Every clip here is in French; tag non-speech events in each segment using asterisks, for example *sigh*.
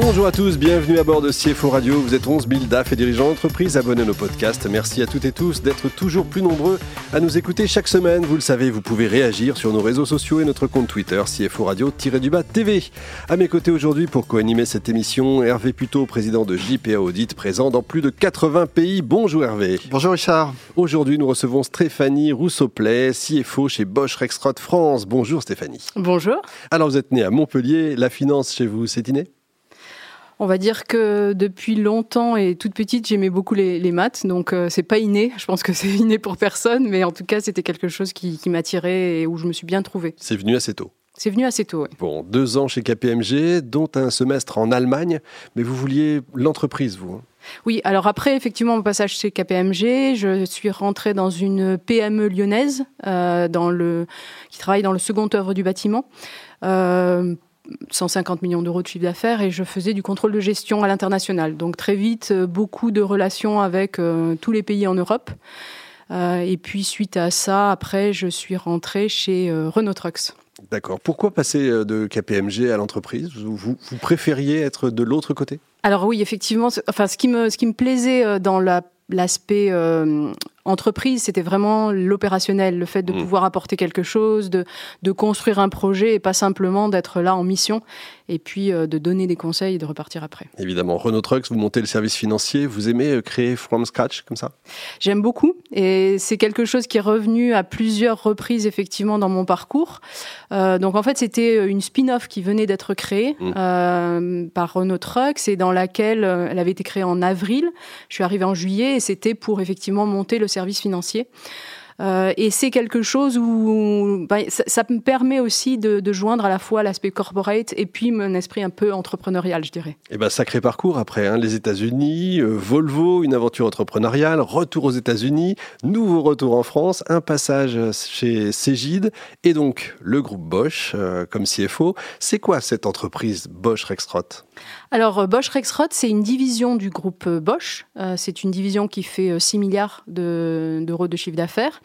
Bonjour à tous, bienvenue à bord de CFO Radio. Vous êtes 11 000 DAF et dirigeants d'entreprise abonnés à nos podcasts. Merci à toutes et tous d'être toujours plus nombreux à nous écouter chaque semaine. Vous le savez, vous pouvez réagir sur nos réseaux sociaux et notre compte Twitter CFO Radio-du-bas TV. À mes côtés aujourd'hui pour co-animer cette émission, Hervé Puto, président de JPA Audit, présent dans plus de 80 pays. Bonjour Hervé. Bonjour Richard. Aujourd'hui, nous recevons Stéphanie Rousseau-Play, CFO chez Bosch Rexroth France. Bonjour Stéphanie. Bonjour. Alors vous êtes née à Montpellier, la finance chez vous, c'est inné? On va dire que depuis longtemps et toute petite, j'aimais beaucoup les, maths, donc euh, c'est pas inné. Je pense que c'est *laughs* inné pour personne, mais en tout cas, c'était quelque chose qui, m'attirait et où je me suis bien trouvée. C'est venu assez tôt. C'est venu assez tôt, oui. Bon, deux ans chez KPMG, dont un semestre en Allemagne, mais vous vouliez l'entreprise, vous hein? Oui, alors après, effectivement, mon passage chez KPMG, je suis rentrée dans une PME lyonnaise euh, dans le, qui travaille dans le second œuvre du bâtiment. Euh, 150 millions d'euros de chiffre d'affaires et je faisais du contrôle de gestion à l'international. Donc très vite, euh, beaucoup de relations avec euh, tous les pays en Europe. Euh, et puis suite à ça, après, je suis rentrée chez Renault Trucks. D'accord. Pourquoi passer de KPMG à l'entreprise? Vous, vous, préfériez être de l'autre côté? Alors oui, effectivement. Enfin, ce qui me, ce qui me plaisait dans la l'aspect entreprise, c'était vraiment l'opérationnel, le fait de mmh. pouvoir apporter quelque chose, de, de construire un projet et pas simplement d'être là en mission et puis euh, de donner des conseils et de repartir après. Évidemment, Renault Trucks, vous montez le service financier, vous aimez euh, créer from scratch comme ça? J'aime beaucoup et c'est quelque chose qui est revenu à plusieurs reprises effectivement dans mon parcours. Euh, donc en fait, c'était une spin-off qui venait d'être créée mmh. par Renault Trucks et dans laquelle elle avait été créée en avril. Je suis arrivée en juillet et c'était pour effectivement monter le service financier. Euh, et c'est quelque chose où bah, ça, me permet aussi de, joindre à la fois l'aspect corporate et puis mon esprit un peu entrepreneurial, je dirais. Et eh ben sacré parcours après hein, les États-Unis, euh, Volvo, une aventure entrepreneuriale, retour aux États-Unis, nouveau retour en France, un passage chez Cégide et donc le groupe Bosch euh, comme CFO. C'est quoi cette entreprise Bosch Rexroth? Alors, euh, Bosch Rexroth, c'est une division du groupe Bosch. Euh, c'est une division qui fait 6 milliards d'euros de, chiffre d'affaires.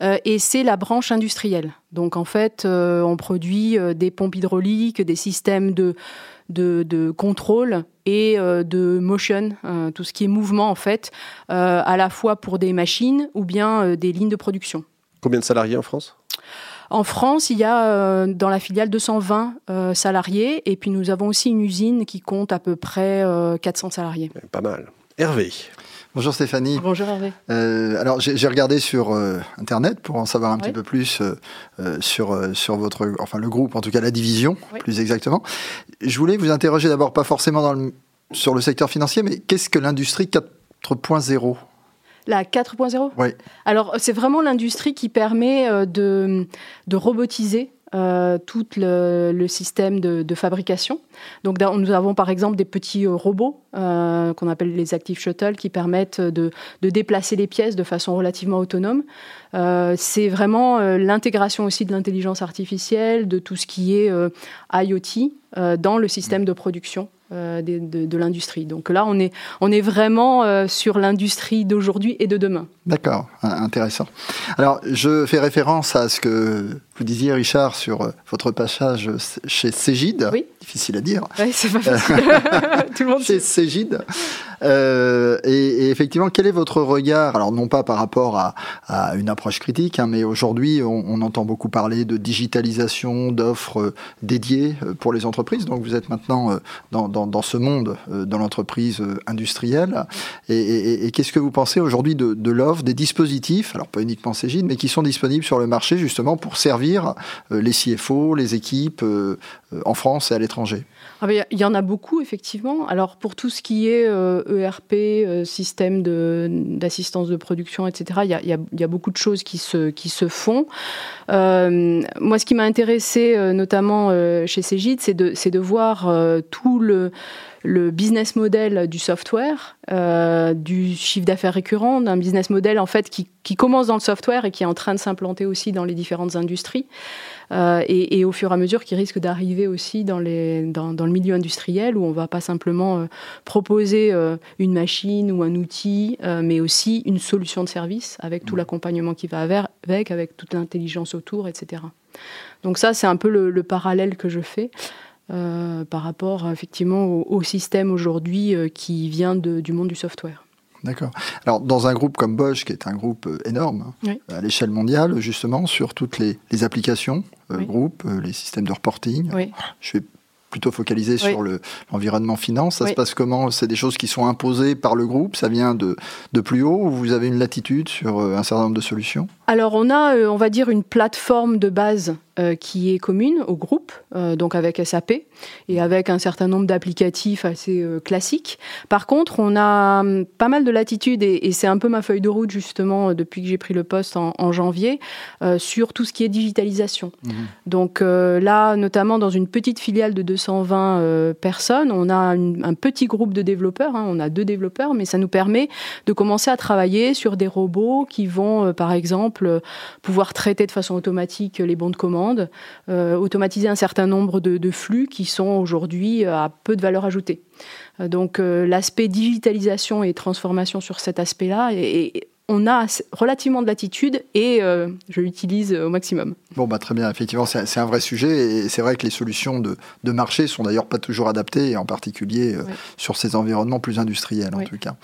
Et c'est la branche industrielle. Donc, en fait, on produit des pompes hydrauliques, des systèmes de, de, contrôle et de motion, tout ce qui est mouvement, en fait, à la fois pour des machines ou bien des lignes de production. Combien de salariés en France? En France, il y a euh, dans la filiale 220 euh, salariés et puis nous avons aussi une usine qui compte à peu près 400 euh, salariés. Pas mal. Hervé. Bonjour Stéphanie. Bonjour Hervé. alors j'ai regardé sur internet pour en savoir un petit peu plus sur sur votre enfin le groupe en tout cas la division plus exactement. Je voulais vous interroger d'abord pas forcément dans le, sur le secteur financier mais qu'est-ce que l'industrie 4.0 la 4.0 Oui. Alors, c'est vraiment l'industrie qui permet euh, de, de robotiser euh, tout le, système de, fabrication. Donc nous avons par exemple des petits euh, robots qu'on appelle les Active Shuttle qui permettent de, déplacer les pièces de façon relativement autonome. c'est vraiment l'intégration aussi de l'intelligence artificielle, de tout ce qui est IoT dans le système de production euh, de, l'industrie. Donc là, on est, on est vraiment euh, sur l'industrie d'aujourd'hui et de demain. D'accord, intéressant. Alors, je fais référence à ce que vous disiez, Richard, sur euh, votre passage chez Cégide. Oui. Difficile à dire. Oui, c'est pas facile. *laughs* Tout le monde Chez Cégide. Euh, et, effectivement, quel est votre regard Alors, non pas par rapport à, une approche critique, hein, mais aujourd'hui, on, entend beaucoup parler de digitalisation, d'offres euh, dédiées pour les entreprises. Donc, vous êtes maintenant dans, ce monde, dans l'entreprise industrielle. Et, qu'est-ce que vous pensez aujourd'hui de, de l'offre, des dispositifs, alors pas uniquement Cégide, mais qui sont disponibles sur le marché justement pour servir euh, les CFO, les équipes euh, euh, en France et à l'étranger ah il y en a beaucoup, effectivement. Alors, pour tout ce qui est ERP, e système d'assistance de, production, etc., il y, a, beaucoup de choses qui se, font. moi, ce qui m'a intéressé, notamment chez Cégide, c'est de voir tout le le business model du software, euh, du chiffre d'affaires récurrent, d'un business model en fait qui, commence dans le software et qui est en train de s'implanter aussi dans les différentes industries. et, au fur et à mesure qui risque d'arriver aussi dans, les, dans, dans, le milieu industriel où on va pas simplement proposer une machine ou un outil, mais aussi une solution de service avec tout mmh. l'accompagnement qui va avec, avec toute l'intelligence autour, etc. Donc ça, c'est un peu le, parallèle que je fais. Euh, par rapport effectivement au, système aujourd'hui euh, qui vient du monde du software. D'accord. Alors, dans un groupe comme Bosch, qui est un groupe euh, énorme, à l'échelle mondiale, justement, sur toutes les, applications, groupes, les systèmes de reporting, je vais plutôt focalisé sur l'environnement finance. Ça se passe comment? C'est des choses qui sont imposées par le groupe? Ça vient de, de plus haut ou vous avez une latitude sur un certain nombre de solutions? Alors, on a, on va dire, une plateforme de base qui est commune au groupe, euh, donc avec SAP et avec un certain nombre d'applicatifs assez euh, classiques. Par contre, on a hum, pas mal de latitude et, c'est un peu ma feuille de route justement depuis que j'ai pris le poste en, janvier sur tout ce qui est digitalisation. Mmh. Donc là, notamment dans une petite filiale de 220 personnes, on a un petit groupe de développeurs, hein, on a deux développeurs, mais ça nous permet de commencer à travailler sur des robots qui vont, par exemple, pouvoir traiter de façon automatique les bons de commande euh, automatiser un certain nombre de, flux qui sont aujourd'hui à peu de valeur ajoutée. Euh, donc euh, l'aspect digitalisation et transformation sur cet aspect-là, et, on a relativement de latitude et je l'utilise au maximum. Bon, bah, très bien, effectivement, c'est un vrai sujet et c'est vrai que les solutions de, de marché sont d'ailleurs pas toujours adaptées, et en particulier sur ces environnements plus industriels en tout cas.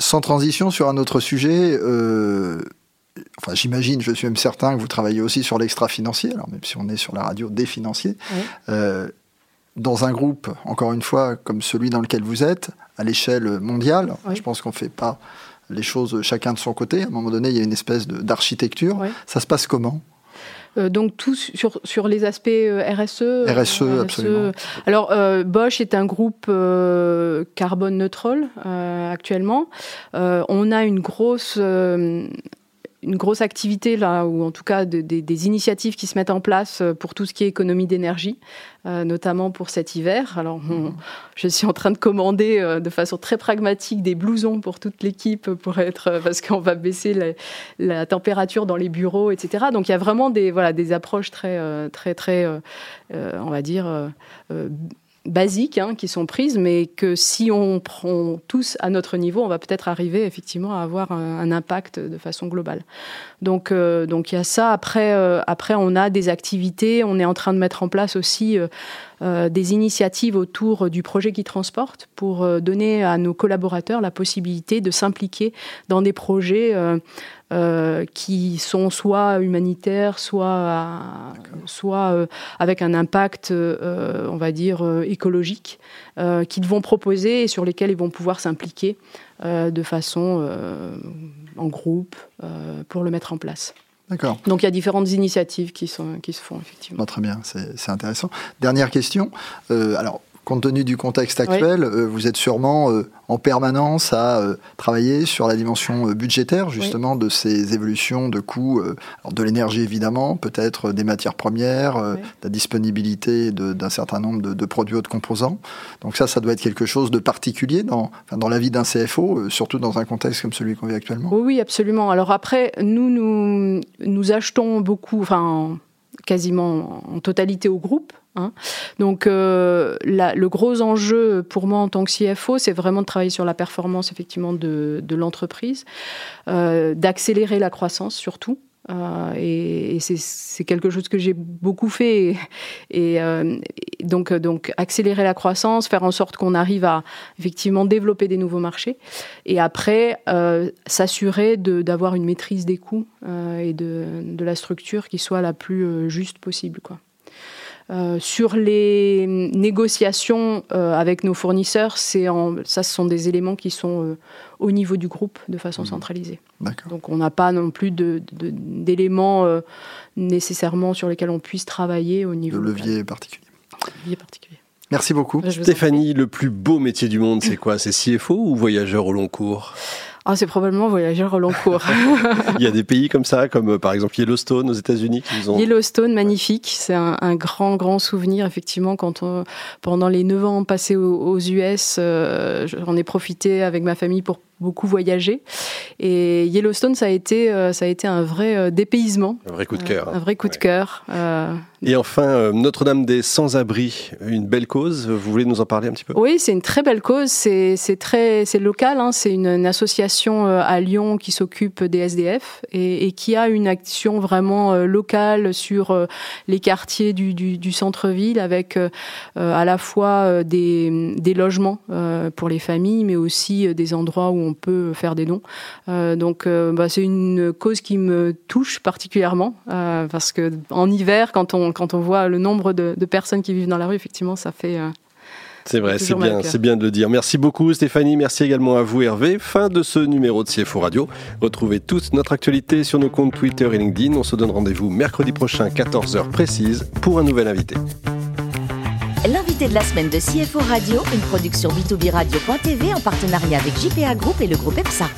sans transition sur un autre sujet, enfin j'imagine, je suis même certain que vous travaillez aussi sur l'extra-financier, alors même si on est sur la radio des financiers. Euh, dans un groupe, encore une fois, comme celui dans lequel vous êtes, à l'échelle mondiale, je pense qu'on ne fait pas les choses chacun de son côté. À un moment donné, il y a une espèce d'architecture. Ça se passe comment? Euh, donc tout sur, sur les aspects RSE. RSE, RSE absolument. Alors euh, Bosch est un groupe carbone neutral actuellement. on a une grosse une grosse activité là, ou en tout cas des initiatives qui se mettent en place euh, pour tout ce qui est économie d'énergie, euh, notamment pour cet hiver. Alors, je suis en train de commander euh, de façon très pragmatique des blousons pour toute l'équipe pour être parce qu'on va baisser la, la, température dans les bureaux, etc. Donc, il y a vraiment des voilà des approches très très très, on va dire basiques hein, qui sont prises, mais que si on prend tous à notre niveau, on va peut-être arriver effectivement à avoir un, impact de façon globale. Donc, euh, donc il y a ça. Après, euh, après, on a des activités. On est en train de mettre en place aussi euh, des initiatives autour du projet qui transporte pour donner à nos collaborateurs la possibilité de s'impliquer dans des projets euh, qui sont soit humanitaires, soit, soit euh, avec un impact, euh, on va dire, écologique, qu'ils vont proposer et sur lesquels ils vont pouvoir s'impliquer de façon en groupe pour le mettre en place. D'accord. Donc il y a différentes initiatives qui, sont, qui se font effectivement. très bien, c'est intéressant. Dernière question. alors compte tenu du contexte actuel, euh, vous êtes sûrement euh, en permanence à euh, travailler sur la dimension budgétaire, justement, de ces évolutions de coûts, de l'énergie évidemment, peut-être des matières premières, de la disponibilité d'un certain nombre de, produits ou de composants. Donc ça, ça doit être quelque chose de particulier dans, dans la vie d'un CFO, surtout dans un contexte comme celui qu'on vit actuellement. Oui, absolument. Alors après, nous, nous, nous achetons beaucoup, enfin quasiment en totalité au groupe. Hein. Donc euh, le gros enjeu pour moi en tant que CFO, c'est vraiment de travailler sur la performance effectivement de, l'entreprise, euh, d'accélérer la croissance surtout. Euh, et, c'est quelque chose que j'ai beaucoup fait. Et, donc, accélérer la croissance, faire en sorte qu'on arrive à effectivement développer des nouveaux marchés. Et après, s'assurer d'avoir une maîtrise des coûts et de, la structure qui soit la plus juste possible. Euh, sur les négociations euh, avec nos fournisseurs, c'est ça, ce sont des éléments qui sont euh, au niveau du groupe de façon mmh. centralisée. Donc on n'a pas non plus d'éléments nécessairement sur lesquels on puisse travailler au niveau. De levier particulier. Levier particulier. Merci beaucoup. Stéphanie, le plus beau métier du monde, c'est quoi? C'est CFO ou voyageur au long cours? Ah, c'est probablement voyageur au long cours. *laughs* Il y a des pays comme ça, comme euh, par exemple Yellowstone aux États-Unis. Ont... Yellowstone, magnifique. C'est un, grand, grand souvenir, effectivement, quand on, pendant les 9 ans passés aux, US, euh, j'en ai profité avec ma famille pour beaucoup voyager. Et Yellowstone, ça a été, ça a été un vrai dépaysement. Un vrai coup de cœur. un vrai coup de cœur. Et enfin, Notre-Dame des Sans-Abris, une belle cause. Vous voulez nous en parler un petit peu? Oui, c'est une très belle cause. C'est très, c'est local. Hein. C'est une, association à Lyon qui s'occupe des SDF et, et, qui a une action vraiment locale sur les quartiers du, du, du centre-ville avec à la fois des, des logements pour les familles, mais aussi des endroits où on peut faire des dons. donc, bah, c'est une cause qui me touche particulièrement parce que en hiver, quand on quand on voit le nombre de, personnes qui vivent dans la rue, effectivement, ça fait. Euh, c'est vrai, c'est bien, c'est bien de le dire. Merci beaucoup Stéphanie, merci également à vous Hervé. Fin de ce numéro de CFO Radio. Retrouvez toute notre actualité sur nos comptes Twitter et LinkedIn. On se donne rendez-vous mercredi prochain, 14h précise, pour un nouvel invité. L'invité de la semaine de CFO Radio, une production b2b radio.tv en partenariat avec JPA Group et le groupe EPSA.